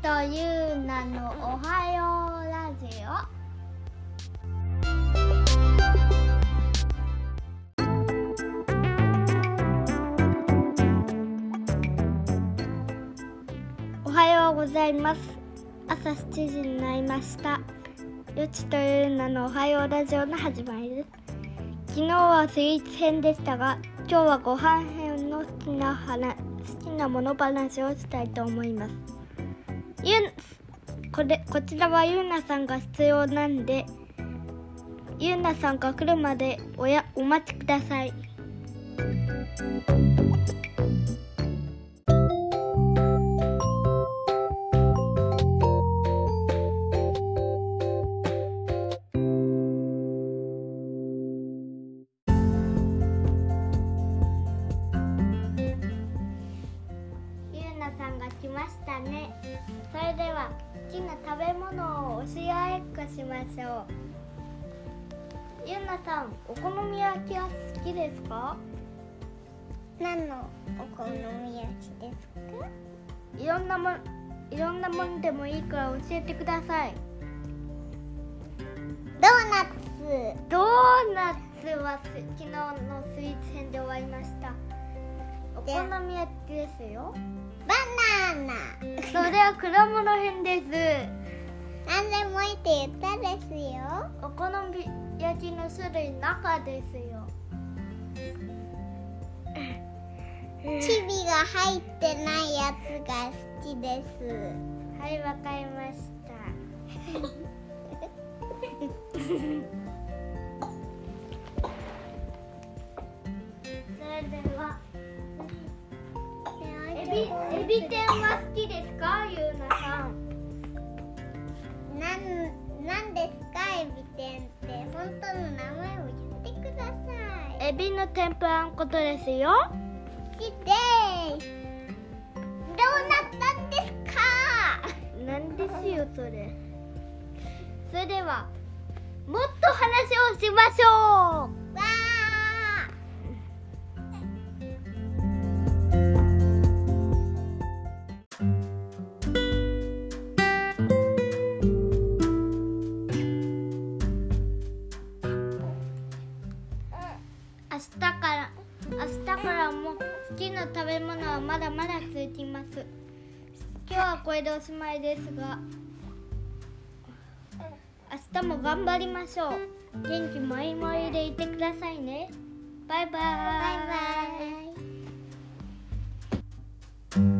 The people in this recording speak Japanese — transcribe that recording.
とゆうなのおはようラジオ。おはようございます。朝7時になりました。よちとゆうなのおはようラジオの始まりです。昨日はスイーツ編でしたが今日はご飯編の好きな話好きなもの話をしたいと思います。ゆんこれこちらはゆうなさんが必要なんでゆうなさんが来るまでおやお待ちください。なさんが来ましたね。それでは好きな食べ物を教え合いっこしましょう。ゆうなさんお好み焼きは好きですか？何のお好み焼きですか？いろんなもんいろんなものでもいいから教えてください。ドーナツ。ドーナツはす昨日のスイーツ編で終わりましたおで好み焼きですよ。バナナ。それは果物編です。何でもいいって言ったですよ。お好み焼きの種類の中ですよ。チビが入ってないやつが好きです。はいわかりました ビエビ天は好きですか？ゆうなさん。なんなんですか？エビ天って。本当の名前を言ってください。エビの天ぷらのことですよ。好きです。どうなったんですか？なんですよそれ。それではもっと話をしましょう日から明日からも好きな食べ物はまだまだ続きます。今日はこれでおしまいですが明日も頑張りましょう。元気もりもりでいてくださいね。バイバイ。バイバイ。